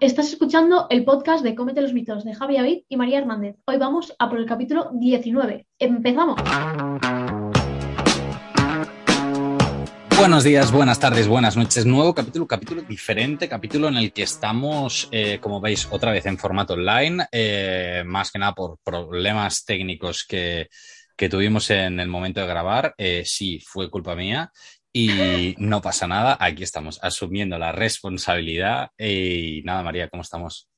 estás escuchando el podcast de Cómete los mitos de Javi Avid y María Hernández. Hoy vamos a por el capítulo 19. ¡Empezamos! Buenos días, buenas tardes, buenas noches. Nuevo capítulo, capítulo diferente, capítulo en el que estamos, eh, como veis, otra vez en formato online, eh, más que nada por problemas técnicos que, que tuvimos en el momento de grabar. Eh, sí, fue culpa mía y no pasa nada. Aquí estamos asumiendo la responsabilidad. Y nada, María, ¿cómo estamos?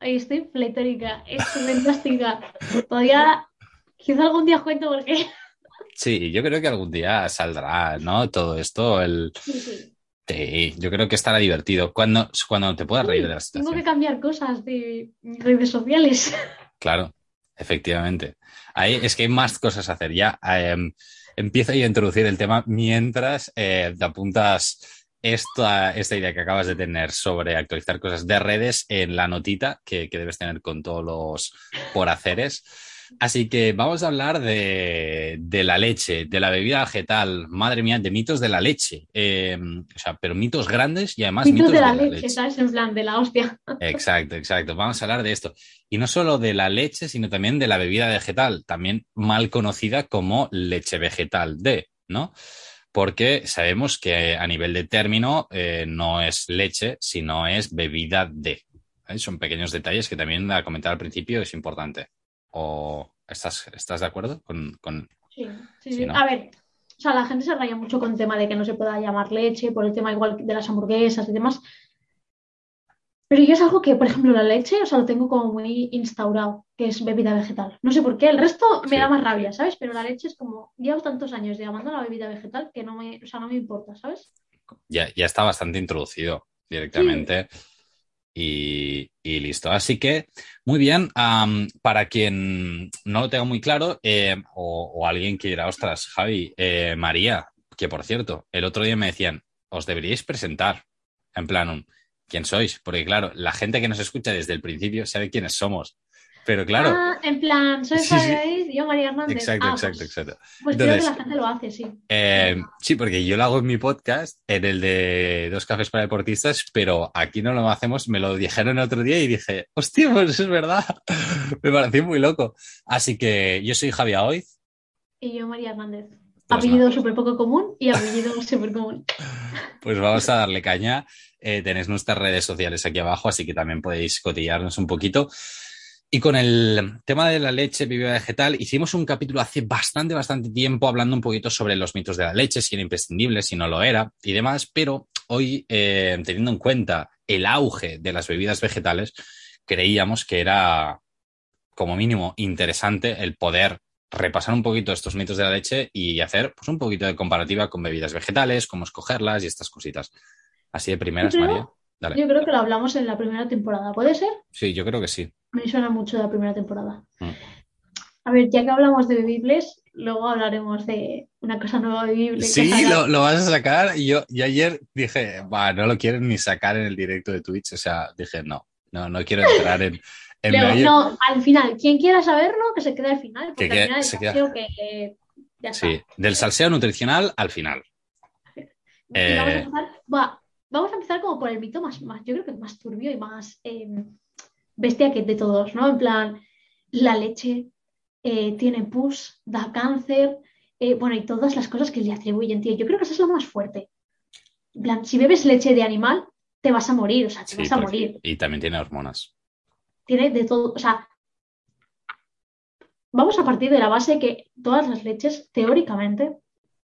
Estoy pletórica, estoy fantástica. Todavía, quizá algún día cuento por qué. Sí, yo creo que algún día saldrá, ¿no? Todo esto, el... Sí, yo creo que estará divertido. Cuando, cuando te puedas reír de la situación. Tengo que cambiar cosas de redes sociales. Claro, efectivamente. Ahí es que hay más cosas a hacer. Ya em, empiezo a introducir el tema mientras eh, te apuntas esta, esta idea que acabas de tener sobre actualizar cosas de redes en la notita que, que debes tener con todos los por haceres. Así que vamos a hablar de, la leche, de la bebida vegetal, madre mía, de mitos de la leche. Em, o sea, pero mitos grandes y además mitos, de, la, leche, ¿sabes? En plan, de la hostia. Exacto, exacto. Vamos a hablar de esto. Y no solo de la leche, sino también de la bebida vegetal, también mal conocida como leche vegetal D, ¿no? Porque sabemos que a nivel de término eh, no es leche, sino es bebida D. Son pequeños detalles que también a comentar al principio es importante. ¿O estás, estás de acuerdo con...? Sí, sí, sí. A ver, o sea, la gente se raya mucho con el tema de que no se pueda llamar leche, por el tema igual de las hamburguesas y demás. Pero yo es algo que, por ejemplo, la leche, o sea, lo tengo como muy instaurado, que es bebida vegetal. No sé por qué, el resto me da más rabia, ¿sabes? Pero la leche es como, llevo tantos años llamando la bebida vegetal que no me, o sea, no me importa, ¿sabes? Ya, ya está bastante introducido directamente y, listo. Así que, muy bien, para quien no lo tenga muy claro eh, o, alguien que dirá, ostras, Javi, eh, María, que por cierto, el otro día me decían, os deberíais presentar, en plan, ¿quién sois? Porque claro, la gente que nos escucha desde el principio sabe quiénes somos. Pero claro. Ah, en plan, soy sí, y yo María Hernández. Exacto, ah, exacto, pues, exacto. Pues creo que la gente lo hace, sí. Eh, sí, porque yo lo hago en mi podcast, en el de Dos Cafés para Deportistas, pero aquí no lo hacemos. Me lo dijeron el otro día y dije, hostia, pues eso es verdad. me pareció muy loco. Así que yo soy Javier Hoy. Y yo María Hernández. Apellido súper poco común y apellido súper común. Pues vamos a darle caña. Eh, tenéis nuestras redes sociales aquí abajo, así que también podéis cotillarnos un poquito. Y con el tema de la leche bebida vegetal, hicimos un capítulo hace bastante, bastante tiempo hablando un poquito sobre los mitos de la leche, si era imprescindible, si no lo era y demás, pero hoy, eh, teniendo en cuenta el auge de las bebidas vegetales, creíamos que era como mínimo interesante el poder repasar un poquito estos mitos de la leche y hacer pues, un poquito de comparativa con bebidas vegetales, cómo escogerlas y estas cositas. Así de primeras, María. Yo creo que lo hablamos en la primera temporada, ¿puede ser? Sí, yo creo que sí. Me suena mucho de la primera temporada. Mm. A ver, ya que hablamos de bebibles, luego hablaremos de una cosa nueva bebible. Sí, lo, vas a sacar. Y yo, y ayer dije, va, no lo quieren ni sacar en el directo de Twitch. O sea, dije, no, no, no quiero entrar en. en No, al final, quien quiera saberlo, que se quede al final. Porque al final se queda... que. ya sí, del salseo nutricional al final. vamos, a eh, empezar, vamos a empezar como por el mito más, más yo creo que más turbio y más. Em, bestia que de todos, ¿no? En plan, la leche eh, tiene pus, da cáncer, eh, bueno, y todas las cosas que le atribuyen, tío. Yo creo que eso es lo más fuerte. En plan, si bebes leche de animal, te vas a morir, o sea, te vas a morir. Y también tiene hormonas. Tiene de todo, o sea, vamos a partir de la base que todas las leches, teóricamente,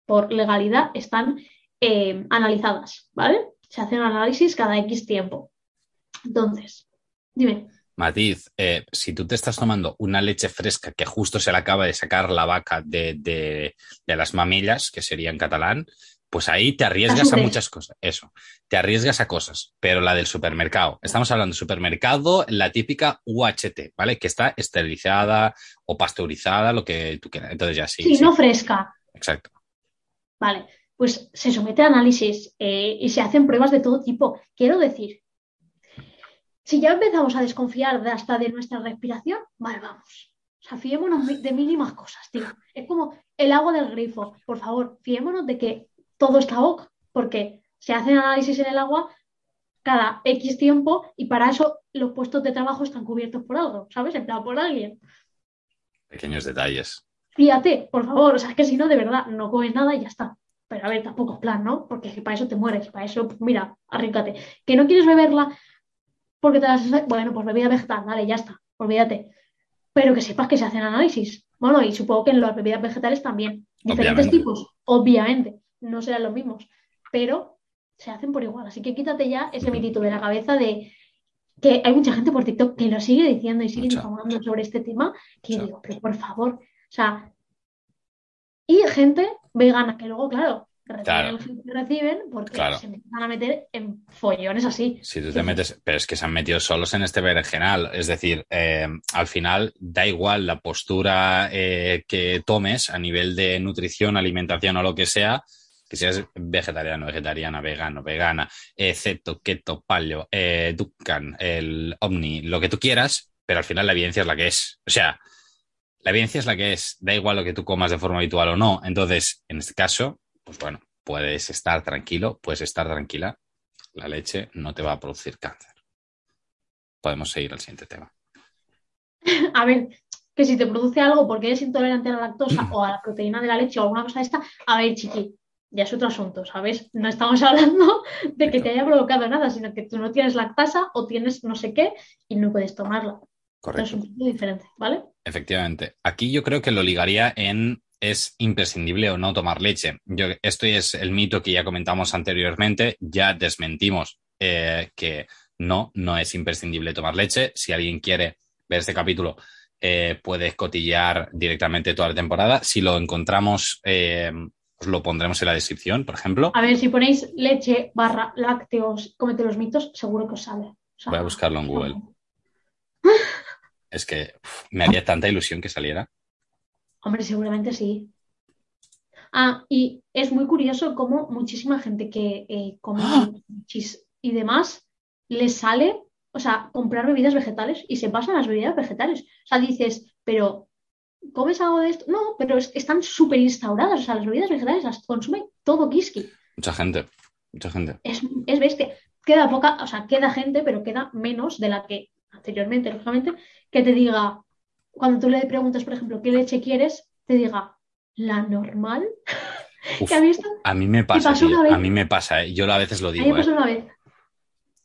por legalidad, están eh, analizadas, ¿vale? Se hace un análisis cada X tiempo. Entonces, dime. Matiz, eh, si tú te estás tomando una leche fresca que justo se le acaba de sacar la vaca de, las mamillas, que sería en catalán, pues ahí te arriesgas a muchas cosas. Eso, te arriesgas a cosas, pero la del supermercado. Estamos hablando de supermercado, la típica UHT, ¿vale? Que está esterilizada o pasteurizada, lo que tú quieras. Entonces ya sí. Sí, no fresca. Exacto. Vale, pues se somete a análisis eh, y se hacen pruebas de todo tipo. Quiero decir si ya empezamos a desconfiar de hasta de nuestra respiración, vale, vamos. O sea, fiémonos de mínimas cosas, tío. Es como el agua del grifo. Por favor, fiémonos de que todo está ok, porque se hacen análisis en el agua cada X tiempo y para eso los puestos de trabajo están cubiertos por algo, ¿sabes? Empleado por alguien. Pequeños detalles. Fíjate, por favor, o sea, es que si no, de verdad, no comes nada y ya está. Pero a ver, tampoco es plan, ¿no? Porque para eso te mueres, para eso, pues mira, arríncate. Que no quieres beberla porque te das. Bueno, pues bebida vegetal, vale, ya está, olvídate. Pero que sepas que se hacen análisis. Bueno, y supongo que en las bebidas vegetales también. Diferentes tipos, obviamente, no serán los mismos, pero se hacen por igual. Así que quítate ya ese mitito de la cabeza de que hay mucha gente por TikTok que lo sigue diciendo y sigue informando sobre este tema, que digo, pero por favor, o sea, y gente vegana, que luego, claro, reciben reciben porque se van a meter en follones así. Si tú te metes, pero es que se han metido solos en este berenjenal. Es decir, eh, al final da igual la postura eh, que tomes a nivel de nutrición, alimentación o lo que sea, que seas vegetariano, vegetariana, vegano, vegana, eh, ceto, keto, paleo, eh, dukan, el omni, lo que tú quieras, pero al final la evidencia es la que es. O sea, la evidencia es la que es, da igual lo que tú comas de forma habitual o no. Entonces, en este caso, pues bueno, puedes estar tranquilo, puedes estar tranquila. La leche no te va a producir cáncer. Podemos seguir al siguiente tema. A ver, que si te produce algo porque eres intolerante a la lactosa o a la proteína de la leche o alguna cosa de esta, a ver, chiqui, ya es otro asunto, ¿sabes? No estamos hablando de que te haya provocado nada, sino que tú no tienes lactasa o tienes no sé qué y no puedes tomarla. Correcto. Es un poco diferente, ¿vale? Efectivamente. Aquí yo creo que lo ligaría en es imprescindible o no tomar leche. Yo, esto es el mito que ya comentamos anteriormente, ya desmentimos eh, que no, no es imprescindible tomar leche. Si alguien quiere ver este capítulo, eh, puede cotillear directamente toda la temporada. Si lo encontramos, eh, os lo pondremos en la descripción, por ejemplo. A ver, si ponéis leche barra lácteos, comete los mitos, seguro que os sale. Voy a buscarlo en Google. es que me haría tanta ilusión que saliera. Hombre, seguramente sí. Ah, y es muy curioso cómo muchísima gente que eh, come ¡Ah! chis y demás les sale, o sea, comprar bebidas vegetales y se pasan las bebidas vegetales. O sea, dices, pero ¿comes algo de esto? No, pero están súper instauradas. O sea, las bebidas vegetales las consume todo Kiski. Mucha gente, mucha gente. Es, es bestia. Queda poca, o sea, queda gente, pero queda menos de la que anteriormente, lógicamente, que te diga, cuando tú le preguntas, por ejemplo, ¿qué leche quieres? Te diga, ¿la normal? ¿Qué visto? A mí me pasa, a mí me pasa, ¿eh? yo a veces lo digo. A mí me pasó ¿eh? una vez.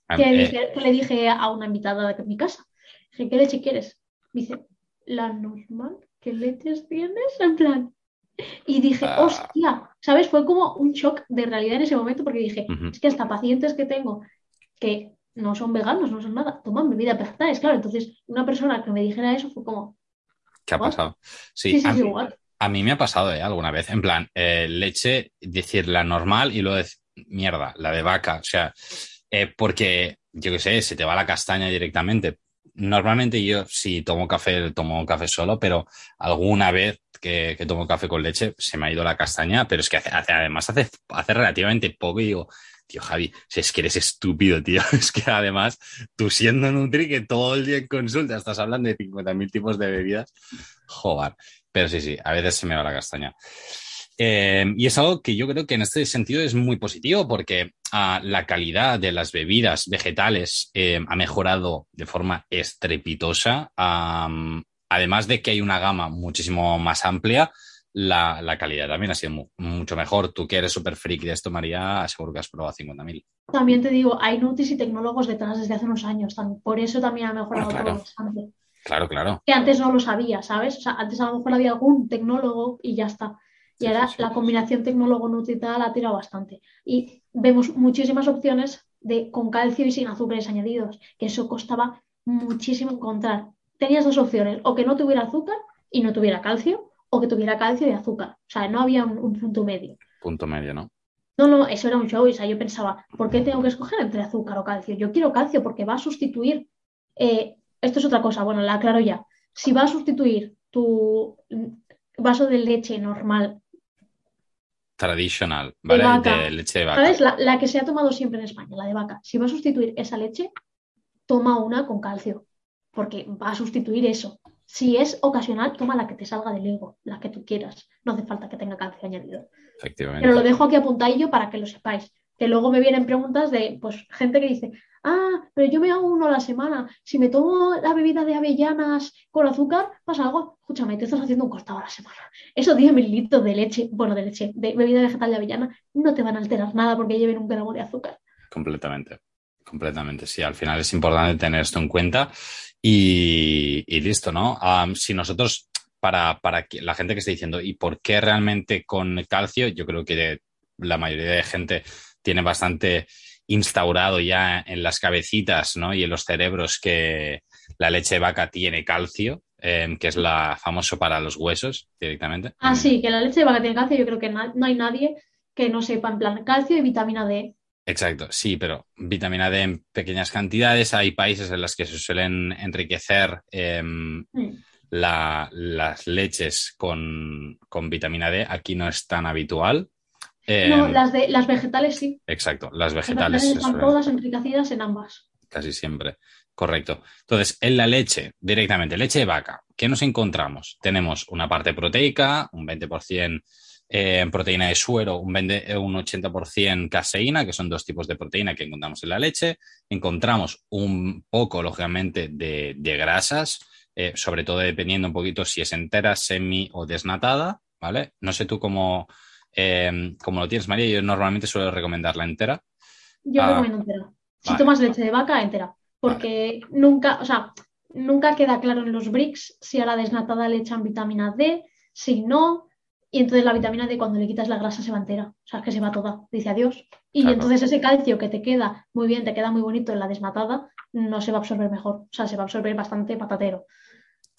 Eh, que, le dije a una invitada de mi casa, dije, ¿qué leche quieres? Me dice, ¿la normal? ¿Qué leches tienes? En plan. Y dije, ah. hostia, ¿sabes? Fue como un shock de realidad en ese momento porque dije, es que hasta pacientes que tengo que no son veganos, no son nada, toman bebidas vegetales, claro. Entonces, una persona que me dijera eso fue como. ¿Qué ha pasado? Sí, a, mí, a, mí me ha pasado ¿eh? alguna vez. En plan, eh, leche, decir la normal y luego decir, mierda, la de vaca. O sea, eh, porque, yo qué sé, se te va la castaña directamente. Normalmente yo, si tomo café, tomo café solo, pero alguna vez que, tomo café con leche se me ha ido la castaña, pero es que hace, además hace, hace relativamente poco y digo, Javi, es que eres estúpido, tío. Es que además, tú siendo Nutri, que todo el día en consulta estás hablando de 50.000 tipos de bebidas, joder. Pero sí, sí, a veces se me va la castaña. Eh, y es algo que yo creo que en este sentido es muy positivo porque ah, la calidad de las bebidas vegetales eh, ha mejorado de forma estrepitosa. además de que hay una gama muchísimo más amplia, la, calidad también ha sido mucho mejor. Tú que eres súper freak de esto, María, seguro que has probado 50.000. También te digo, hay nutis y tecnólogos detrás desde hace unos años. Por eso también ha mejorado claro. todo bastante. Claro, claro. Que antes no lo sabía, ¿sabes? O sea, antes a lo mejor había algún tecnólogo y ya está. Y ahora la combinación tecnólogo-nutri ha tirado bastante. Y vemos muchísimas opciones de con calcio y sin azúcares añadidos, que eso costaba muchísimo encontrar. Tenías dos opciones, o que no tuviera azúcar y no tuviera calcio, o que tuviera calcio y azúcar. O sea, no había un, punto medio. Punto medio, ¿no? No, no, eso era un show. O sea, yo pensaba, ¿por qué tengo que escoger entre azúcar o calcio? Yo quiero calcio porque va a sustituir. Eh, esto es otra cosa, bueno, la aclaro ya. Si va a sustituir tu vaso de leche normal. Tradicional, ¿vale? De, leche de vaca. ¿Sabes? La, la, que se ha tomado siempre en España, la de vaca. Si va a sustituir esa leche, toma una con calcio. Porque va a sustituir eso. Si es ocasional, toma la que te salga del ego, la que tú quieras. No hace falta que tenga calcio añadido. Efectivamente. Pero lo dejo aquí apuntadillo para que lo sepáis. que luego me vienen preguntas de pues gente que dice, ah, pero yo me hago uno a la semana, si me tomo la bebida de avellanas con azúcar, pasa algo, escúchame, te estás haciendo un cortado a la semana. Esos 10 mililitros de leche, bueno, de leche, de bebida vegetal de avellana, no te van a alterar nada porque lleven un gramo de azúcar. Completamente, completamente, sí, al final es importante tener esto en cuenta y, listo, ¿no? si nosotros para, para la gente que esté diciendo, ¿y por qué realmente con calcio? Yo creo que la mayoría de gente tiene bastante instaurado ya en las cabecitas ¿no? y en los cerebros que la leche de vaca tiene calcio, em, que es la famoso para los huesos directamente. Ah, sí, que la leche de vaca tiene calcio. Yo creo que no hay nadie que no sepa en plan calcio y vitamina D. Exacto, sí, pero vitamina D en pequeñas cantidades. Hay países en los que se suelen enriquecer em, mm las leches con, vitamina D aquí no es tan habitual. no, em, las, de, las vegetales sí. Exacto, las vegetales. están todas enriquecidas en ambas. Casi siempre. Correcto. Entonces, en la leche, directamente, leche de vaca, ¿qué nos encontramos? Tenemos una parte proteica, un 20% en proteína de suero, un, 20, un 80% caseína, que son dos tipos de proteína que encontramos en la leche. Encontramos un poco, lógicamente, de, de grasas, eh, sobre todo dependiendo un poquito si es entera, semi o desnatada, ¿vale? No sé tú cómo, em, lo tienes, María, yo normalmente suelo recomendarla entera. Yo ah, recomiendo entera. Si tomas leche de vaca, entera. Porque nunca, o sea, nunca queda claro en los bricks si a la desnatada le echan vitamina D, si no, y entonces la vitamina D cuando le quitas la grasa se va entera, o sea, que se va toda, dice adiós. Y entonces ese calcio que te queda muy bien, te queda muy bonito en la desnatada, no se va a absorber mejor, o sea, se va a absorber bastante patatero.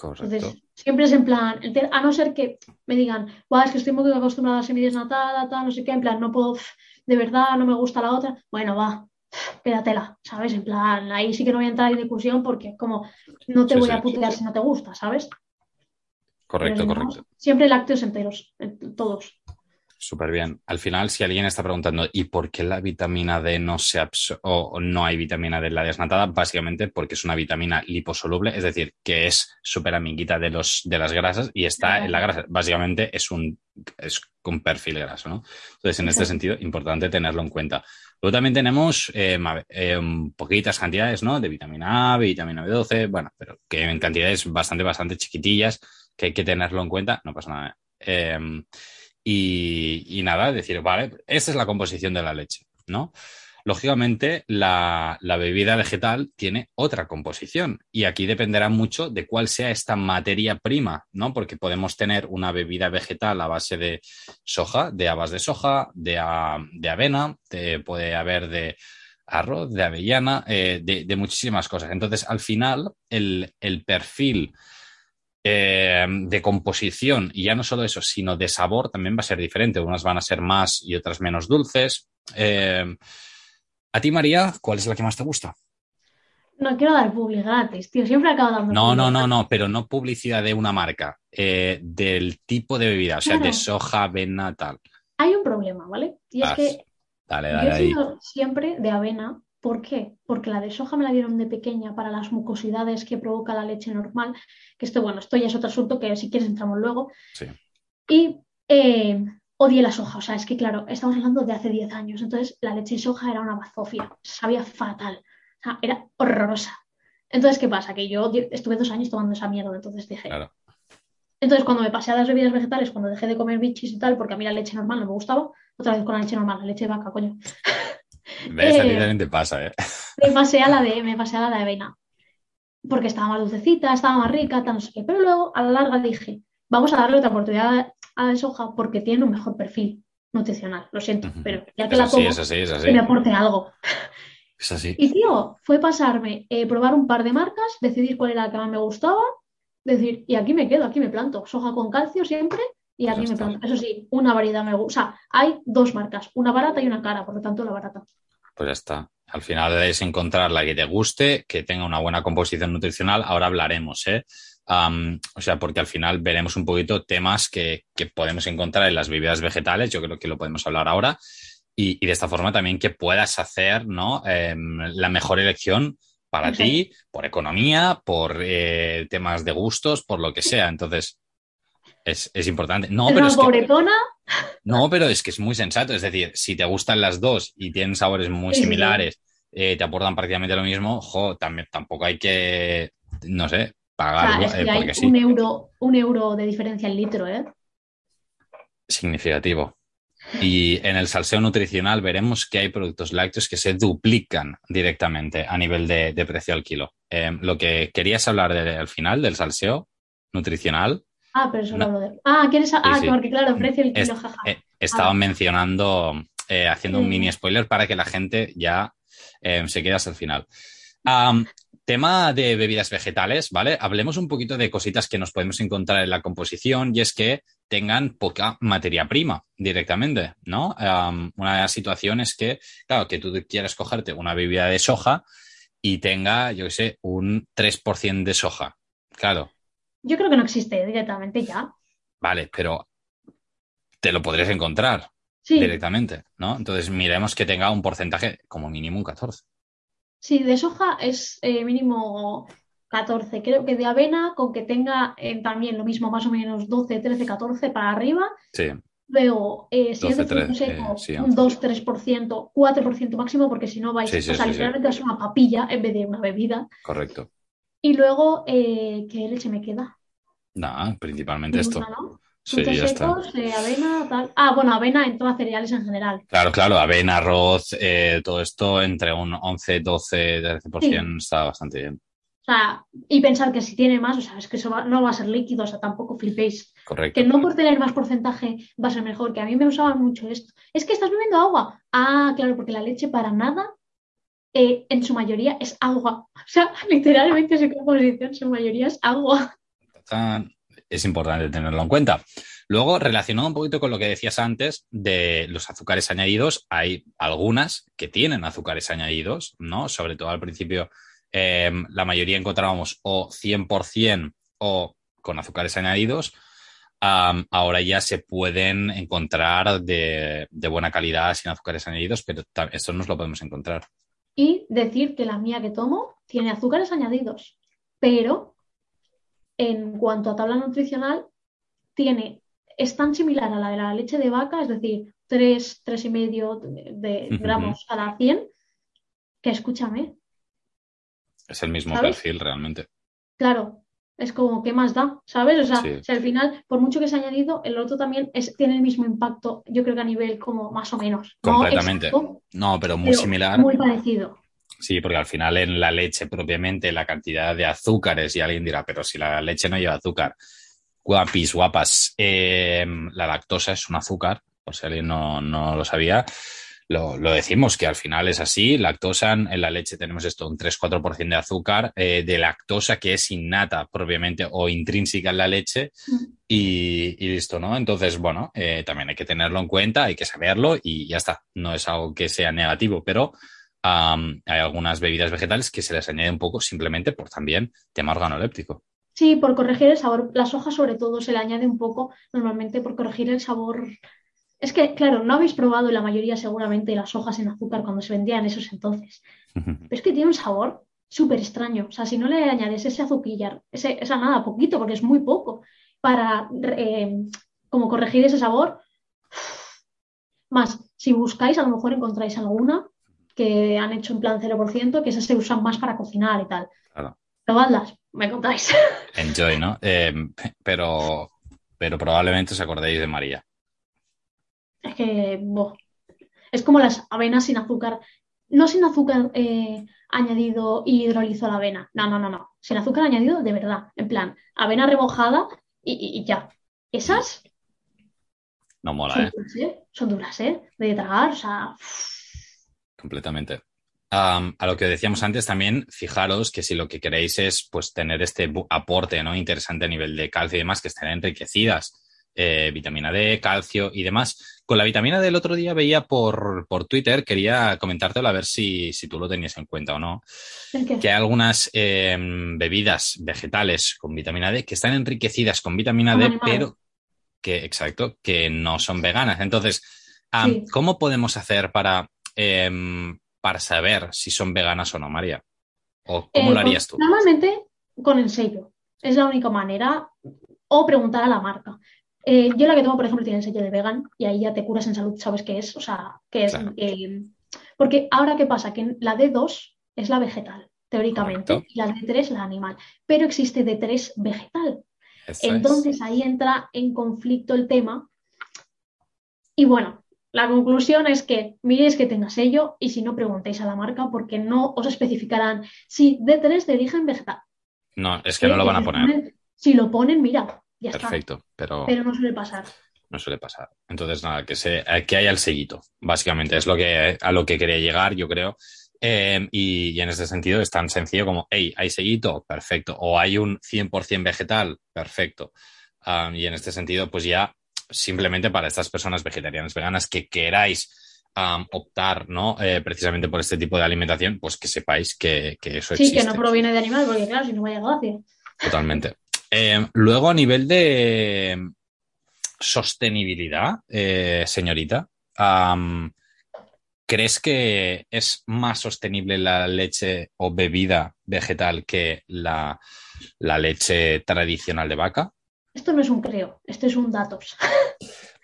Entonces, siempre es en plan, a no ser que me digan, es que estoy muy acostumbrada a semidesnatada, tal, no sé qué, en plan, no puedo, de verdad, no me gusta la otra, bueno, va, quédatela, ¿sabes? En plan, ahí sí que no voy a entrar en discusión porque como no te voy a putear si no te gusta, ¿sabes? Correcto, correcto. Siempre lácteos enteros, todos. Súper bien. Al final, si alguien está preguntando, ¿y por qué la vitamina D no se o no hay vitamina D en la desnatada? Básicamente porque es una vitamina liposoluble, es decir, que es súper amiguita de, los, de las grasas y está en la grasa. Básicamente es un, es un perfil graso, ¿no? Entonces, en este sentido, importante tenerlo en cuenta. Luego también tenemos eh, eh, poquitas cantidades, ¿no? De vitamina A, vitamina B12, bueno, pero que en cantidades bastante, bastante chiquitillas, que hay que tenerlo en cuenta, no pasa nada. Eh, y, nada, decir, vale, esta es la composición de la leche, ¿no? Lógicamente, la, bebida vegetal tiene otra composición y aquí dependerá mucho de cuál sea esta materia prima, ¿no? Porque podemos tener una bebida vegetal a base de soja, de habas de soja, de, avena, puede haber de arroz, de avellana, eh, de, muchísimas cosas. Entonces, al final, el perfil eh, de composición, y ya no solo eso, sino de sabor también va a ser diferente. Unas van a ser más y otras menos dulces. Eh, a ti, María, ¿cuál es la que más te gusta? No quiero dar publicidad gratis, tío. Siempre acabo dando. No, no, no, no, pero no publicidad de una marca, eh, del tipo de bebida, o sea, de soja, avena, tal. Hay un problema, ¿vale? Y es que dale, dale, yo he sido siempre de avena ¿Por qué? Porque la de soja me la dieron de pequeña para las mucosidades que provoca la leche normal, que esto, bueno, esto ya es otro asunto que si quieres entramos luego. Sí. Y eh, odié la soja, o sea, es que claro, estamos hablando de hace 10 años, entonces la leche de soja era una bazofia, sabía fatal, o sea, era horrorosa. Entonces, ¿qué pasa? Que yo estuve dos años tomando esa mierda, entonces dije... Claro. Entonces, cuando me pasé a las bebidas vegetales, cuando dejé de comer bichis y tal, porque a mí la leche normal no me gustaba, otra vez con la leche normal, la leche de vaca, coño. ¿Ves? a también te pasa, ¿eh? Me pasé a la de, me pasé a la de avena. Porque estaba más dulcecita, estaba más rica, tal, no sé qué. Pero luego, a la larga, dije, vamos a darle otra oportunidad a la soja porque tiene un mejor perfil nutricional. Lo siento, pero ya que la como, que me aporte algo. Es así. Y tío, fue pasarme, eh, probar un par de marcas, decidir cuál era la que más me gustaba, decir, y aquí me quedo, aquí me planto. Soja con calcio siempre y aquí me planto. Eso sí, una variedad me gusta. O sea, hay dos marcas, una barata y una cara, por lo tanto la barata. Pues ya está. Al final es encontrar la que te guste, que tenga una buena composición nutricional. Ahora hablaremos, ¿eh? o sea, porque al final veremos un poquito temas que, podemos encontrar en las bebidas vegetales. Yo creo que lo podemos hablar ahora. Y, de esta forma también que puedas hacer ¿no? Em, la mejor elección para ti, por economía, por eh, temas de gustos, por lo que sea. Entonces, Es, importante. No, pero es no, pero es que es muy sensato. Es decir, si te gustan las dos y tienen sabores muy similares, eh, te aportan prácticamente lo mismo, jo, también, tampoco hay que, no sé, pagar. Eh, hay un, euro, un euro de diferencia en litro, ¿eh? Significativo. Y en el salseo nutricional veremos que hay productos lácteos que se duplican directamente a nivel de, precio al kilo. Eh, lo que querías hablar al final del salseo nutricional. Ah, pero eso no. hablo de. Ah, ¿quieres.? Ah, porque claro, precio el kilo, jaja. Eh, estaba ah. mencionando, eh, haciendo un mini spoiler para que la gente ya se quede hasta el final. Tema de bebidas vegetales, ¿vale? Hablemos un poquito de cositas que nos podemos encontrar en la composición y es que tengan poca materia prima directamente, ¿no? una de las situaciones es que, claro, que tú quieras cogerte una bebida de soja y tenga, yo qué sé, un 3% de soja. Claro. Yo creo que no existe directamente ya. Vale, pero te lo podrías encontrar directamente, ¿no? Entonces miremos que tenga un porcentaje como mínimo un 14. Sí, de soja es eh, mínimo 14. Creo que de avena, con que tenga eh, también lo mismo, más o menos 12, 13, 14 para arriba. Sí. Luego, eh, si es de fruto seco, un 2, 3%, 4% máximo, porque si no vais, o sea, literalmente es una papilla en vez de una bebida. Correcto. Y luego, ¿qué leche me queda? Nada, principalmente esto. Sí, ya está. Eh, avena, tal. Ah, bueno, avena en todas cereales en general. Claro, claro, avena, arroz, eh, todo esto entre un 11, 12, 13% está bastante bien. O sea, y pensar que si tiene más, o sea, es que eso no va a ser líquido, o sea, tampoco flipéis. Correcto. Que no por tener más porcentaje va a ser mejor, que a mí me usaba mucho esto. Es que estás bebiendo agua. Ah, claro, porque la leche para nada, eh, en su mayoría es agua. O sea, literalmente su composición, en su mayoría es agua es importante tenerlo en cuenta. Luego, relacionado un poquito con lo que decías antes de los azúcares añadidos, hay algunas que tienen azúcares añadidos, ¿no? Sobre todo al principio, em, la mayoría encontrábamos o 100% o con azúcares añadidos. ahora ya se pueden encontrar de, de, buena calidad sin azúcares añadidos, pero esto nos lo podemos encontrar. Y decir que la mía que tomo tiene azúcares añadidos, pero en cuanto a tabla nutricional, tiene, es tan similar a la de la leche de vaca, es decir, 3, 3,5 de gramos a la 100, que escúchame. Es el mismo perfil realmente. Claro, es como, ¿qué más da? ¿Sabes? O sea, si al final, por mucho que se ha añadido, el otro también es, tiene el mismo impacto, yo creo que a nivel como más o menos. Completamente. No, pero muy similar. Muy parecido. Sí, porque al final en la leche propiamente la cantidad de azúcares, y alguien dirá, pero si la leche no lleva azúcar, guapis, guapas, em, la lactosa es un azúcar, por si alguien no, lo sabía, lo, decimos que al final es así, lactosa, en la leche tenemos esto, un 3-4% de azúcar, eh, de lactosa que es innata propiamente o intrínseca en la leche y, listo, ¿no? Entonces, bueno, eh, también hay que tenerlo en cuenta, hay que saberlo y ya está, no es algo que sea negativo, pero hay algunas bebidas vegetales que se les añade un poco simplemente por también tema organoléptico. Sí, por corregir el sabor. Las hojas sobre todo se le añade un poco normalmente por corregir el sabor. Es que, claro, no habéis probado la mayoría seguramente las hojas en azúcar cuando se vendían esos entonces. Pero es que tiene un sabor súper extraño. O sea, si no le añades ese azuquillar, ese, esa nada, poquito, porque es muy poco, para eh, como corregir ese sabor. Más, si buscáis, a lo mejor encontráis alguna que han hecho en plan 0%, que esas se usan más para cocinar y tal. Claro. Probadlas, me contáis. Enjoy, ¿no? Em, pero, pero probablemente os acordéis de María. Es que, es como las avenas sin azúcar. No sin azúcar eh, añadido y hidrolizo la avena. No, no, no, no. Sin azúcar añadido de verdad. En plan, avena remojada y, ya. Esas. No mola, ¿eh? ¿eh? Son duras, ¿eh? De tragar, o sea completamente. a lo que decíamos antes también, fijaros que si lo que queréis es pues tener este aporte ¿no? interesante a nivel de calcio y demás, que estén enriquecidas, eh, vitamina D, calcio y demás. Con la vitamina D el otro día veía por, Twitter, quería comentártelo a ver si, tú lo tenías en cuenta o no, que hay algunas em, bebidas vegetales con vitamina D que están enriquecidas con vitamina D, pero que, exacto, que no son veganas. Entonces, ¿cómo podemos hacer para Em, para saber si son veganas o no, María? ¿O cómo lo eh, harías tú? Normalmente con el sello. Es la única manera. o preguntar a la marca. Eh, yo la que tomo, por ejemplo, tiene el sello de vegan y ahí ya te curas en salud, sabes qué es, o sea, qué es. Eh, porque ahora, ¿qué pasa? Que la D2 es la vegetal, teóricamente, y la D3 la animal, pero existe D3 vegetal. Entonces ahí entra en conflicto el tema. Y bueno, la conclusión es que miréis que tenga sello y si no preguntéis a la marca porque no os especificarán si D3 de origen vegetal. No, es que no lo van a poner. Si lo ponen, mira, ya Perfecto, pero... pero no suele pasar. No suele pasar. Entonces, nada, que, se, que haya el sellito, básicamente, es lo que, a lo que quería llegar, yo creo. Eh, y, en ese sentido es tan sencillo como, hey, hay sellito, perfecto. O hay un 100% vegetal, perfecto. y en este sentido, pues ya simplemente para estas personas vegetarianas, veganas que queráis optar, ¿no? Eh, precisamente por este tipo de alimentación, pues que sepáis que, eso existe. Sí, que no proviene de animal, porque claro, si no vaya gracia. Totalmente. Eh, luego, a nivel de sostenibilidad, eh, señorita, ¿crees que es más sostenible la leche o bebida vegetal que la leche tradicional de vaca? Esto no es un creo, esto es un datos.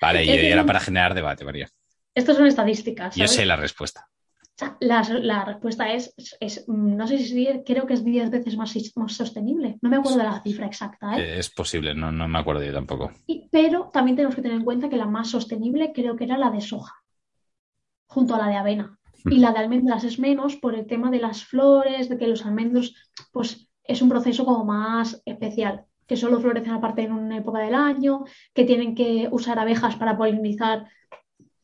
Vale, y era para generar debate, María. Esto son estadísticas. Yo sé la respuesta. La, respuesta es, no sé si creo que es 10 veces más, sostenible. No me acuerdo de la cifra exacta. ¿eh? Es posible, no, me acuerdo yo tampoco. pero también tenemos que tener en cuenta que la más sostenible creo que era la de soja, junto a la de avena. Y la de almendras es menos por el tema de las flores, de que los almendros, pues es un proceso como más especial que solo florecen aparte en una época del año, que tienen que usar abejas para polinizar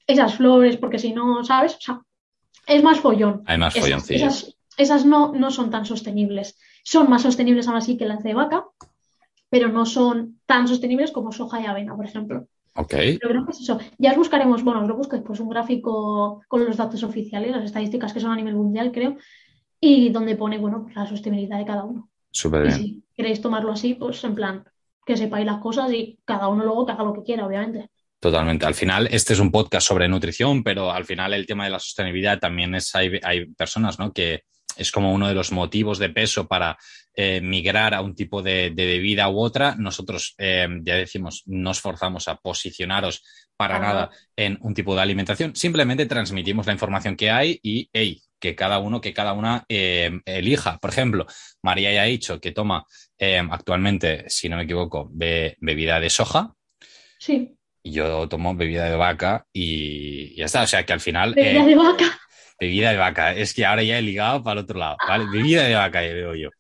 esas flores, porque si no, ¿sabes? O sea, es más follón. Hay más follón, esas, esas, no, no son tan sostenibles. Son más sostenibles aún así que las de vaca, pero no son tan sostenibles como soja y avena, por ejemplo. Ok. Pero creo que es eso. Ya os buscaremos, bueno, os lo busquéis, pues un gráfico con los datos oficiales, las estadísticas que son a nivel mundial, creo, y donde pone, bueno, pues la sostenibilidad de cada uno. Súper bien. si queréis tomarlo así, pues en plan, que sepáis las cosas y cada uno luego que haga lo que quiera, obviamente. Totalmente. Al final, este es un podcast sobre nutrición, pero al final el tema de la sostenibilidad también es, hay, hay personas, ¿no? Que es como uno de los motivos de peso para eh, migrar a un tipo de, de, vida u otra. Nosotros, eh, ya decimos, no esforzamos a posicionaros para nada en un tipo de alimentación. Simplemente transmitimos la información que hay y, hey, que cada uno, que cada una eh, elija. Por ejemplo, María ya ha dicho que toma actualmente, si no me equivoco, bebida de soja. Sí. Y yo tomo bebida de vaca y ya está. O sea que al final. Bebida de vaca. Bebida de vaca. Es que ahora ya he ligado para el otro lado, ¿vale? Bebida de vaca, ya veo yo.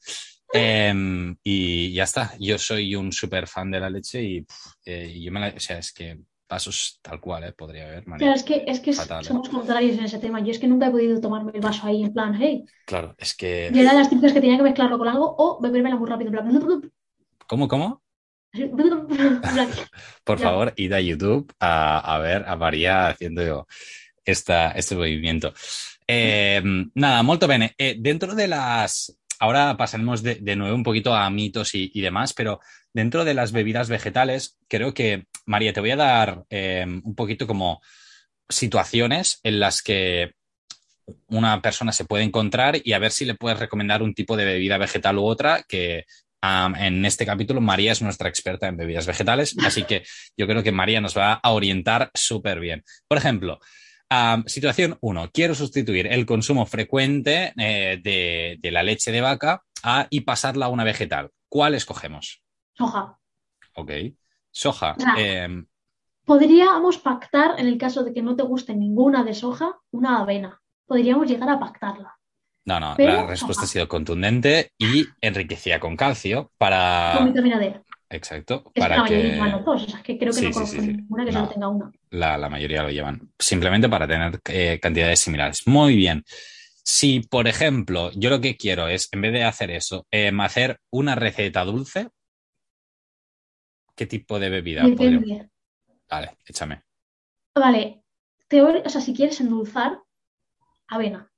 Em, y ya está. Yo soy un súper fan de la leche y eh, yo me la, o sea, es que pasos tal cual, ¿eh? podría haber. Claro, es que, es que somos contrarios en ese tema. Yo es que nunca he podido tomarme el vaso ahí en plan, hey. Claro, es que. Yo era de las típicas que tenía que mezclarlo con algo o bebérmela muy rápido. En plan... ¿Cómo, cómo? Por favor, id a YouTube a, ver a María haciendo esta, este movimiento. Eh, nada, molto bene. Eh, dentro de las. Ahora pasaremos de, nuevo un poquito a mitos y, demás, pero dentro de las bebidas vegetales, creo que, María, te voy a dar eh, un poquito como situaciones en las que una persona se puede encontrar y a ver si le puedes recomendar un tipo de bebida vegetal u otra que en este capítulo, María es nuestra experta en bebidas vegetales, así que yo creo que María nos va a orientar súper bien. Por ejemplo, situación 1. Quiero sustituir el consumo frecuente eh, de, la leche de vaca y pasarla a una vegetal. ¿Cuál escogemos? Soja. Ok. Soja. Em, podríamos pactar, en el caso de que no te guste ninguna de soja, una avena. Podríamos llegar a pactarla. No, no, la respuesta ha sido contundente y enriquecida con calcio para. Con vitamina D. Exacto. Es para que la mayoría dos, o sea, que creo que no conozco ninguna que solo tenga una. La, mayoría lo llevan. Simplemente para tener eh, cantidades similares. Muy bien. Si, por ejemplo, yo lo que quiero es, en vez de hacer eso, em, hacer una receta dulce, ¿qué tipo de bebida podría? Vale, échame. Vale. o sea, si quieres endulzar, avena.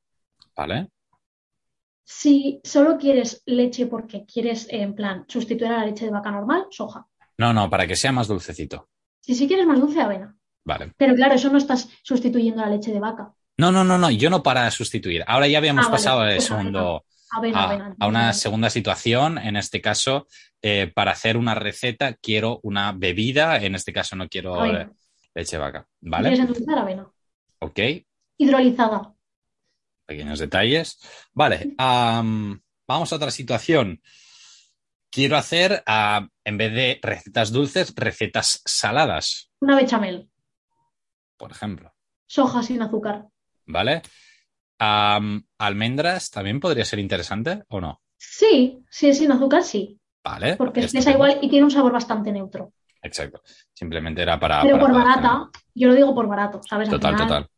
Vale. Si solo quieres leche porque quieres, en plan, sustituir a la leche de vaca normal, soja. No, no, para que sea más dulcecito. Si sí quieres más dulce, avena. Vale. Pero claro, eso no estás sustituyendo la leche de vaca. No, no, no, no, yo no para sustituir. Ahora ya habíamos ah, pasado el pues segundo. a, una segunda situación, en este caso, eh, para hacer una receta quiero una bebida, en este caso no quiero leche de vaca, ¿vale? ¿Quieres endulzar avena? Ok. Hidrolizada. Pequeños detalles. Vale, vamos a otra situación. Quiero hacer, en vez de recetas dulces, recetas saladas. Una bechamel. Por ejemplo. Soja sin azúcar. ¿Vale? almendras también podría ser interesante o no? Sí, sí, sin azúcar sí. Vale. Porque es igual y tiene un sabor bastante neutro. Exacto. Simplemente era para. Pero por barata, yo lo digo por barato, ¿sabes? Total, total.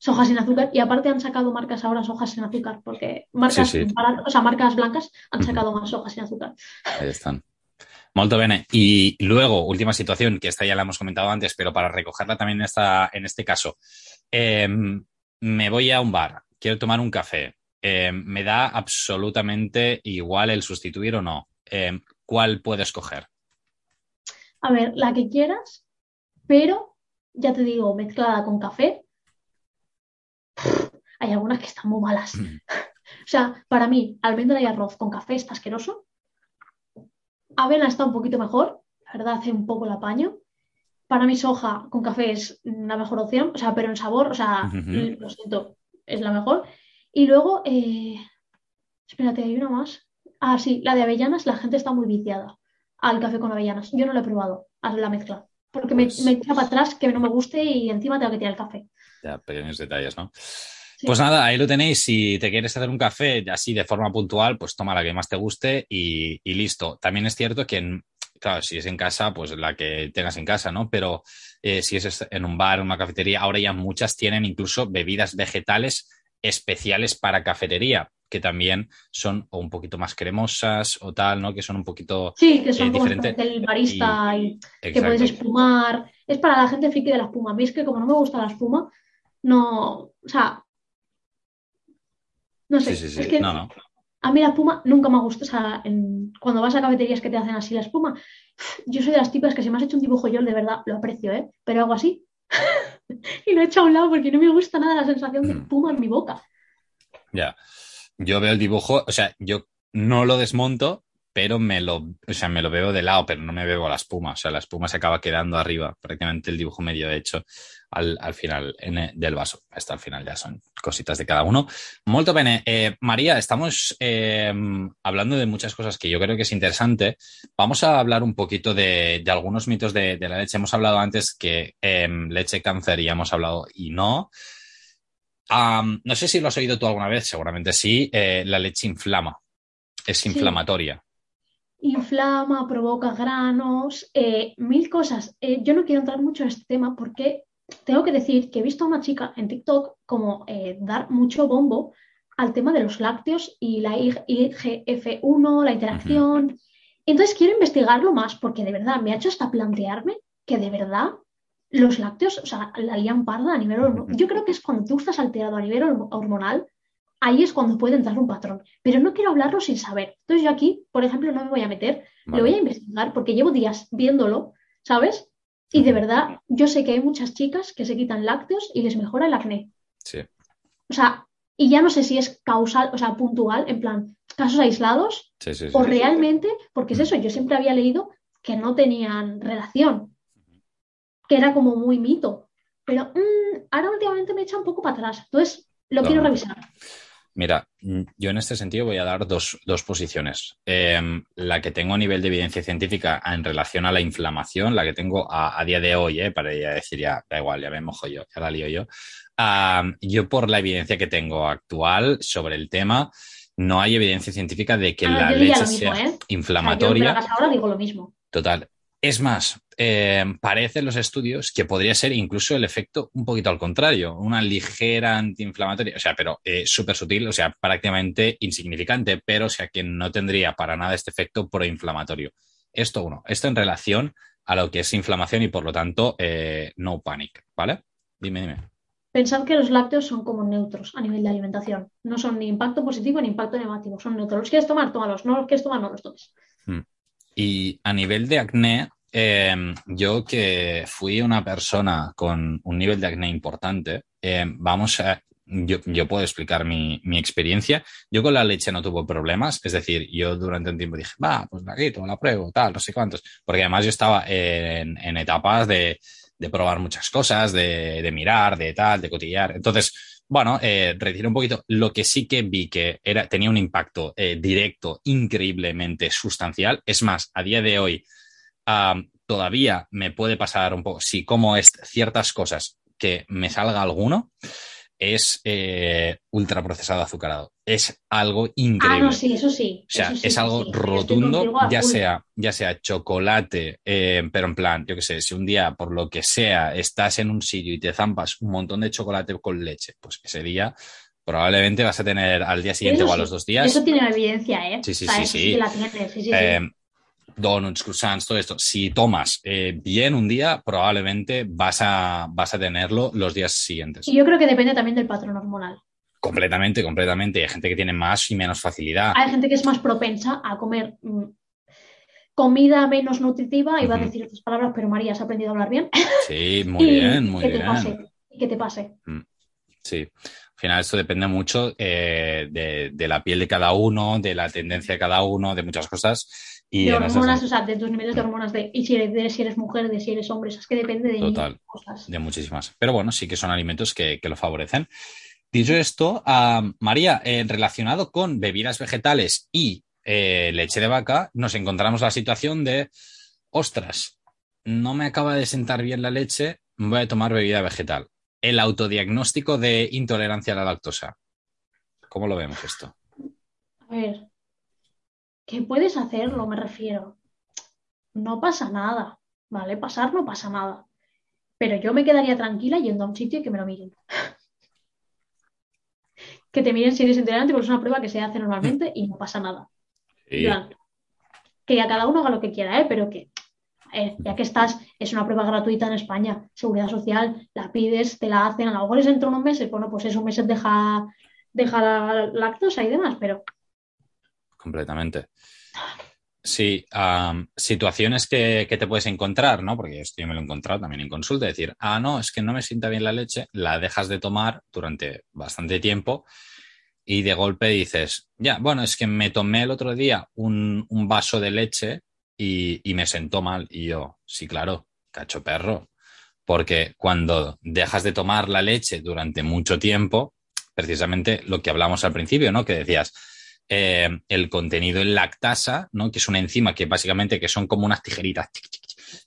Soja sin azúcar. Y aparte han sacado marcas ahora sojas sin azúcar, porque marcas, o sea, marcas blancas han sacado más sojas sin azúcar. Ahí están. Molto bene. Y luego, última situación, que esta ya la hemos comentado antes, pero para recogerla también en, esta, en este caso. Em, me voy a un bar, quiero tomar un café. Em, me da absolutamente igual el sustituir o no. Em, ¿Cuál puedo escoger? A ver, la que quieras, pero ya te digo, mezclada con café. Hay algunas que están muy malas. Mm. o sea, para mí, almendra y arroz con café está asqueroso. Avena está un poquito mejor, la verdad hace un poco el apaño. Para mí soja con café es la mejor opción, o sea, pero en sabor, o sea, lo siento, es la mejor. Y luego, eh, espérate, hay una más. Ah, sí, la de avellanas, la gente está muy viciada al café con avellanas. Yo no lo he probado, a la mezcla, porque me, pues me echa para atrás que no me guste y encima tengo que tirar el café. Ya, pequeños detalles, ¿no? Pues nada, ahí lo tenéis. Si te quieres hacer un café así de forma puntual, pues toma la que más te guste y, y listo. También es cierto que en, claro, si es en casa, pues la que tengas en casa, ¿no? Pero eh, si es en un bar, en una cafetería, ahora ya muchas tienen incluso bebidas vegetales especiales para cafetería, que también son o un poquito más cremosas o tal, ¿no? Que son un poquito Sí, que son eh, diferentes. del barista y, que puedes espumar. Es para la gente friki de la espuma. A mí es que como no me gusta la espuma, no, o sea, no sé. Sí, sí, sí. no, no. A mí la espuma nunca me ha gustado. O sea, cuando vas a cafeterías que te hacen así la espuma, yo soy de las tipas que si me has hecho un dibujo yo de verdad lo aprecio, ¿eh? Pero hago así y lo he hecho a un lado porque no me gusta nada la sensación de mm. espuma en mi boca. Ya. Yo veo el dibujo, o sea, yo no lo desmonto, pero me lo, o sea, me lo veo de lado, pero no me veo la espuma. O sea, la espuma se acaba quedando arriba, prácticamente el dibujo medio hecho al, al final en, del vaso. Hasta al final ya son cositas de cada uno. Molto bene. Eh, María, estamos eh, hablando de muchas cosas que yo creo que es interesante. Vamos a hablar un poquito de, de algunos mitos de, de, la leche. Hemos hablado antes que eh, leche cáncer y hemos hablado y no. Um, no sé si lo has oído tú alguna vez, seguramente sí. Eh, la leche inflama, es inflamatoria inflama, provoca granos, eh, mil cosas. Eh, yo no quiero entrar mucho en este tema porque tengo que decir que he visto a una chica en TikTok como eh, dar mucho bombo al tema de los lácteos y la IGF-1, la interacción. Entonces quiero investigarlo más porque de verdad me ha hecho hasta plantearme que de verdad los lácteos, o sea, la lían parda a nivel hormonal. Yo creo que es cuando tú estás alterado a nivel hormonal, ahí es cuando puede entrar un patrón. Pero no quiero hablarlo sin saber. Entonces yo aquí, por ejemplo, no me voy a meter, lo voy a investigar porque llevo días viéndolo, ¿sabes? Y de verdad, yo sé que hay muchas chicas que se quitan lácteos y les mejora el acné. Sí. O sea, y ya no sé si es causal, o sea, puntual, en plan, casos aislados, o realmente, porque es eso, yo siempre había leído que no tenían relación, que era como muy mito. Pero mm, ahora últimamente me echa un poco para atrás. Entonces, lo quiero revisar. Mira, mm, yo en este sentido voy a dar dos, posiciones. Em, la que tengo a nivel de evidencia científica en relación a la inflamación, la que tengo a, día de hoy, eh, para ya decir ya, da igual, ya me mojo yo, ya la lío yo. yo por la evidencia que tengo actual sobre el tema, no hay evidencia científica de que ah, la leche sea ¿eh? inflamatoria. ahora digo lo mismo. Total. Es más, eh, parecen los estudios que podría ser incluso el efecto un poquito al contrario, una ligera antiinflamatoria, o sea, pero eh, súper sutil, o sea, prácticamente insignificante, pero o sea que no tendría para nada este efecto proinflamatorio. Esto uno, esto en relación a lo que es inflamación y por lo tanto eh, no panic, ¿vale? Dime, dime. Pensad que los lácteos son como neutros a nivel de alimentación. No son ni impacto positivo ni impacto negativo. Son neutros. ¿Los quieres tomar? Tómalos. No los quieres tomar, no los tomes. Y a nivel de acné, em, yo que fui una persona con un nivel de acné importante, em, vamos a, yo, puedo explicar mi, experiencia. Yo con la leche no tuve problemas, es decir, yo durante un tiempo dije, va, pues la quito, la pruebo, tal, no sé cuántos, porque además yo estaba en, etapas de, probar muchas cosas, de, mirar, de tal, de cotillar. Entonces, bueno, eh, retiro un poquito. Lo que sí que vi que era, tenía un impacto eh, directo increíblemente sustancial. Es más, a día de hoy todavía me puede pasar un poco, si como es ciertas cosas que me salga alguno, es eh, ultraprocesado azucarado. Es algo increíble. Ah, no, sí, eso sí. O sea, es algo rotundo, ya sea, ya sea chocolate, eh, pero en plan, yo qué sé, si un día, por lo que sea, estás en un sitio y te zampas un montón de chocolate con leche, pues ese día probablemente vas a tener al día siguiente o a los dos días. Eso tiene evidencia, ¿eh? Sí, sí, sí. sí. Eh, donuts, croissants, todo esto, si tomas eh, bien un día, probablemente vas a, vas a tenerlo los días siguientes. Y yo creo que depende también del patrón hormonal. Completamente, completamente. Hay gente que tiene más y menos facilidad. Hay gente que es más propensa a comer mm, comida menos nutritiva, iba a decir otras palabras, pero María, has aprendido a hablar bien. Sí, muy bien, muy que bien. Te pase, que te pase. Mm, sí. Al final esto depende mucho eh, de, de, la piel de cada uno, de la tendencia de cada uno, de muchas cosas de hormonas, o sea, de tus niveles de hormonas, de, y si eres, si eres mujer, de si eres hombre, es que depende de Total, cosas. De muchísimas. Pero bueno, sí que son alimentos que, lo favorecen. Dicho esto, María, eh, relacionado con bebidas vegetales y eh, leche de vaca, nos encontramos la situación de, ostras, no me acaba de sentar bien la leche, voy a tomar bebida vegetal. El autodiagnóstico de intolerancia a la lactosa. ¿Cómo lo vemos esto? A ver, ¿Qué puedes hacerlo, me refiero. No pasa nada, ¿vale? Pasar no pasa nada. Pero yo me quedaría tranquila yendo a un sitio y que me lo miren. que te miren si eres intolerante, porque es una prueba que se hace normalmente y no pasa nada. que a cada uno haga lo que quiera, ¿eh? Pero que, ya que estás, es una prueba gratuita en España, seguridad social, la pides, te la hacen, a lo mejor es dentro de unos meses, bueno, pues esos meses deja, deja la lactosa y demás, pero completamente. Sí, situaciones que, te puedes encontrar, ¿no? Porque esto yo me lo he encontrado también en consulta, decir, ah, no, es que no me sienta bien la leche, la dejas de tomar durante bastante tiempo y de golpe dices, ya, bueno, es que me tomé el otro día un, vaso de leche y, y, me sentó mal. Y yo, sí, claro, cacho perro, porque cuando dejas de tomar la leche durante mucho tiempo, precisamente lo que hablamos al principio, ¿no? Que decías, eh, el contenido en lactasa, ¿no? que es una enzima que básicamente que son como unas tijeritas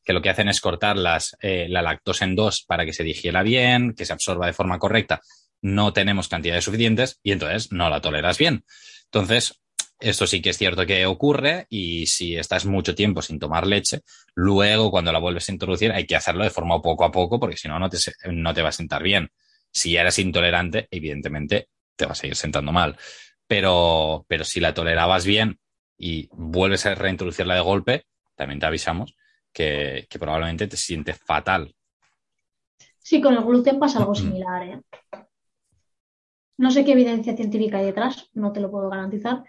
que lo que hacen es cortar las, eh, la lactosa en dos para que se digiera bien, que se absorba de forma correcta. No tenemos cantidades suficientes y entonces no la toleras bien. Entonces, esto sí que es cierto que ocurre y si estás mucho tiempo sin tomar leche, luego cuando la vuelves a introducir hay que hacerlo de forma poco a poco porque si no, no te, no te va a sentar bien. Si eres intolerante, evidentemente te va a seguir sentando mal pero, pero si la tolerabas bien y vuelves a reintroducirla de golpe, también te avisamos que, probablemente te sientes fatal. Sí, con el gluten pasa algo similar. ¿eh? No sé qué evidencia científica hay detrás, no te lo puedo garantizar,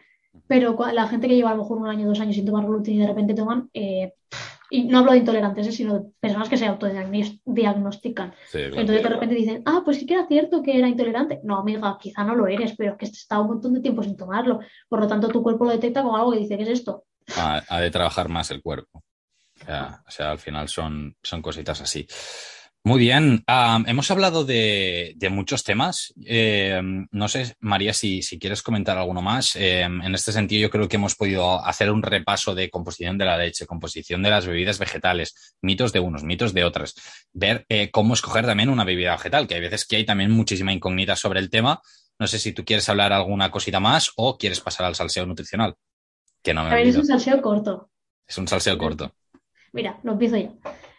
pero la gente que lleva a lo mejor un año, dos años sin tomar gluten y de repente toman, eh, y no hablo de intolerantes, ¿eh? sino de personas que se autodiagnostican. Entonces de repente dicen, ah, pues sí que era cierto que era intolerante. No, amiga, quizá no lo eres, pero es que has un montón de tiempo sin tomarlo. Por lo tanto, tu cuerpo lo detecta como algo que dice, ¿qué es esto? Ha, de trabajar más el cuerpo. O sea, al final son, son cositas así. Muy bien, hemos hablado de, muchos temas. Eh, no sé, María, si, quieres comentar alguno más. Eh, en este sentido, yo creo que hemos podido hacer un repaso de composición de la leche, composición de las bebidas vegetales, mitos de unos, mitos de otros. Ver eh, cómo escoger también una bebida vegetal, que hay veces que hay también muchísima incógnita sobre el tema. No sé si tú quieres hablar alguna cosita más o quieres pasar al salseo nutricional. Que no me A ver, es un salseo corto. Es un salseo corto. Mira, lo empiezo ya.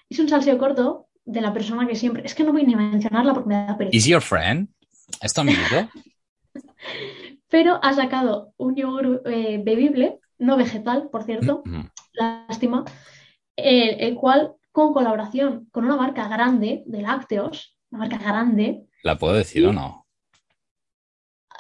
Es un salseo corto de la persona que siempre. Es que no voy ni a mencionarla porque me da pereza. ¿Is your friend? ¿Es tu amigo? Pero ha sacado un yogur eh, bebible, no vegetal, por cierto, mm-hmm. lástima, el cual, con colaboración con una marca grande de lácteos, una marca grande. ¿La puedo decir o no?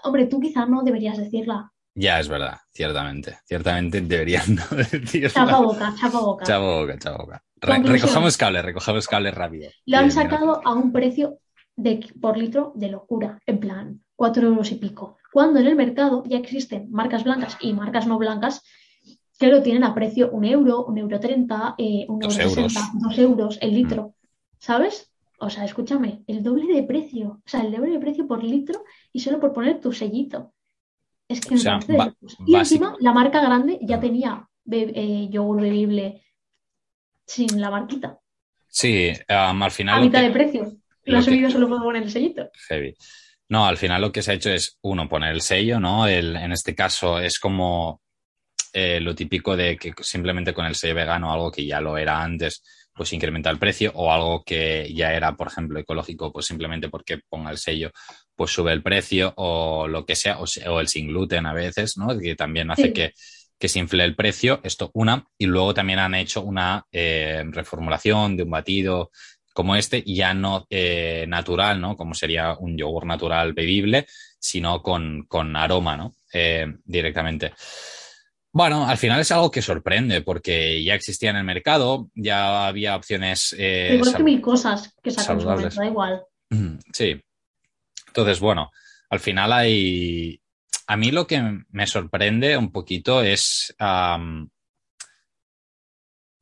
Hombre, tú quizás no deberías decirla. Ya, es verdad, ciertamente. Ciertamente deberían no decirla. Chapa boca, chapa boca. Chapa boca, chapa boca recogemos cable, recogemos cable rápido. Lo han sacado a un precio de, por litro de locura. En plan, 4 euros y pico. Cuando en el mercado ya existen marcas blancas y marcas no blancas que lo tienen a precio un euro, un euro treinta, eh, un euro sesenta, dos euros el litro. Mm. ¿Sabes? O sea, escúchame, el doble de precio. O sea, el doble de precio por litro y solo por poner tu sellito. Es que me Y encima, la marca grande ya tenía eh, yogur bebible sin la marquita. Sí, al final. A mitad de precio. Lo, ha subido solo por poner el sellito. Heavy. No, al final lo que se ha hecho es, uno, poner el sello, ¿no? El, en este caso es como eh, lo típico de que simplemente con el sello vegano, algo que ya lo era antes, pues incrementa el precio, o algo que ya era, por ejemplo, ecológico, pues simplemente porque ponga el sello, pues sube el precio, o lo que sea, o, el sin gluten a veces, ¿no? Que también hace que, que se infle el precio, esto una, y luego también han hecho una eh, reformulación de un batido como este, ya no eh, natural, ¿no? Como sería un yogur natural bebible, sino con, con aroma, ¿no? Eh, directamente. Bueno, al final es algo que sorprende porque ya existía en el mercado, ya había opciones. Eh, igual que mil cosas que sacan da igual. Sí. Entonces, bueno, al final hay. A mí lo que me sorprende un poquito es. O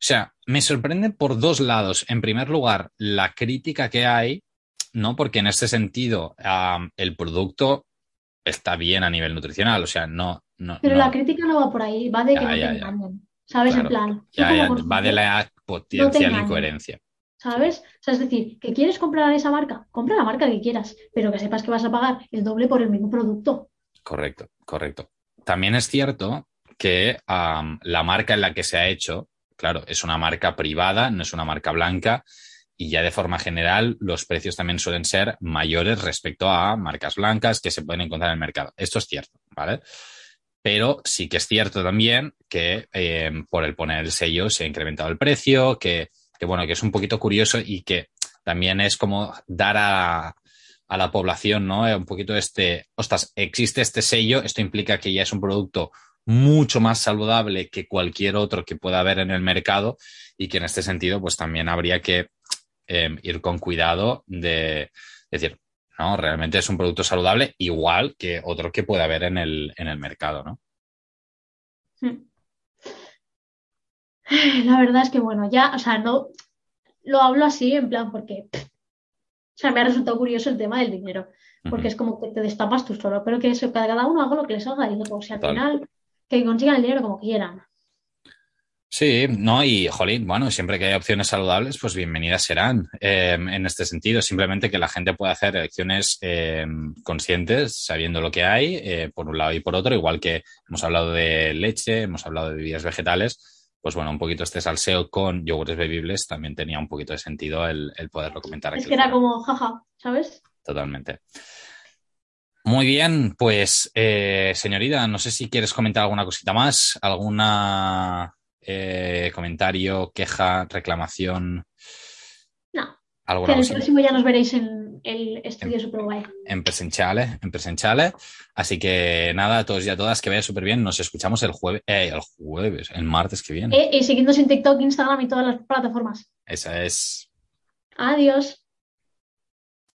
sea, me sorprende por dos lados. En primer lugar, la crítica que hay, ¿no? Porque en este sentido, el producto está bien a nivel nutricional, o sea, no. no Pero la crítica no va por ahí, va de que no te engañen. ¿Sabes? en plan. va de la potencial incoherencia. ¿Sabes? O sea, es decir, que quieres comprar esa marca, compra la marca que quieras, pero que sepas que vas a pagar el doble por el mismo producto. Correcto, correcto. También es cierto que la marca en la que se ha hecho claro, es una marca privada, no es una marca blanca y ya de forma general los precios también suelen ser mayores respecto a marcas blancas que se pueden encontrar en el mercado. Esto es cierto, ¿vale? Pero sí que es cierto también que eh, por el poner el sello se ha incrementado el precio, que, bueno, que es un poquito curioso y que también es como dar a, a la población, ¿no? Un poquito este, ostras, existe este sello, esto implica que ya es un producto mucho más saludable que cualquier otro que pueda haber en el mercado y que en este sentido pues también habría que em, ir con cuidado de decir, no, realmente es un producto saludable igual que otro que pueda haber en el, en el mercado, ¿no? Hmm. La verdad es que bueno, ya, o sea, no lo hablo así en plan porque, o sea, me ha resultado curioso el tema del dinero, porque es como que te destapas tú solo, pero que eso, cada uno haga lo que le salga y luego, o sea, al final que consigan el dinero como quieran. Sí, no, y jolín, bueno, siempre que hay opciones saludables, pues bienvenidas serán em, en este sentido. Simplemente que la gente pueda hacer elecciones em, conscientes, sabiendo lo que hay, eh, por un lado y por otro, igual que hemos hablado de leche, hemos hablado de bebidas vegetales, pues bueno, un poquito este salseo con yogures bebibles también tenía un poquito de sentido el, poderlo comentar aquí. Es que era como jaja, ¿sabes? Totalmente. Muy bien, pues eh, señorita, no sé si quieres comentar alguna cosita más, alguna eh, comentario, queja, reclamación. Que en el próximo ya nos veréis en el estudio Superguay. En presenciales, en presenciales. Así que nada, a todos y a todas, que vaya súper bien. Nos escuchamos el jueves, eh, el jueves, el martes que viene. y seguidnos en TikTok, Instagram y todas las plataformas. Esa es. Adiós.